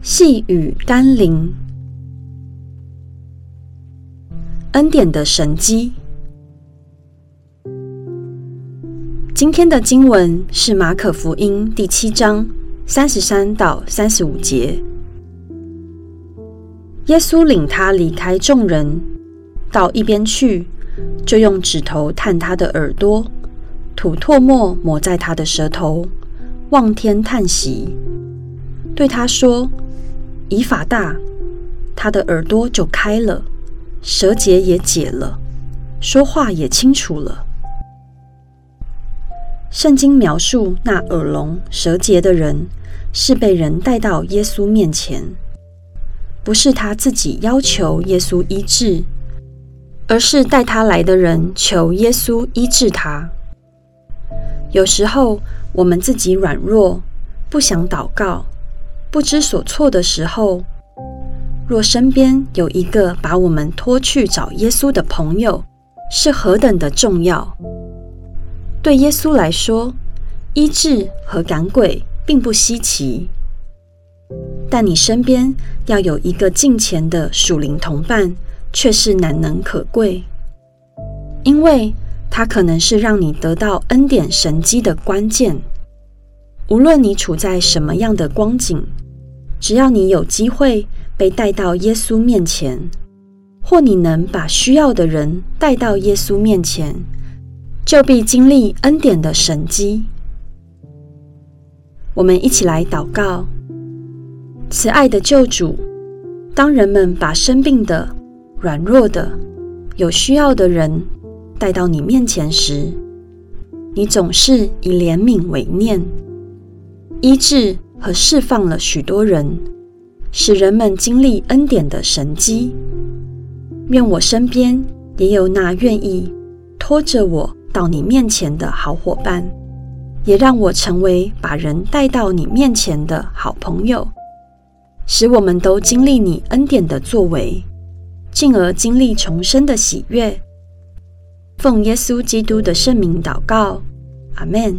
细雨甘霖，恩典的神迹。今天的经文是马可福音第七章三十三到三十五节。耶稣领他离开众人，到一边去，就用指头探他的耳朵，吐唾沫抹在他的舌头，望天叹息，对他说。以法大，他的耳朵就开了，舌结也解了，说话也清楚了。圣经描述那耳聋舌结的人，是被人带到耶稣面前，不是他自己要求耶稣医治，而是带他来的人求耶稣医治他。有时候我们自己软弱，不想祷告。不知所措的时候，若身边有一个把我们拖去找耶稣的朋友，是何等的重要。对耶稣来说，医治和赶鬼并不稀奇，但你身边要有一个敬前的属灵同伴，却是难能可贵，因为他可能是让你得到恩典神迹的关键。无论你处在什么样的光景。只要你有机会被带到耶稣面前，或你能把需要的人带到耶稣面前，就必经历恩典的神迹。我们一起来祷告：慈爱的救主，当人们把生病的、软弱的、有需要的人带到你面前时，你总是以怜悯为念，医治。和释放了许多人，使人们经历恩典的神迹。愿我身边也有那愿意拖着我到你面前的好伙伴，也让我成为把人带到你面前的好朋友，使我们都经历你恩典的作为，进而经历重生的喜悦。奉耶稣基督的圣名祷告，阿门。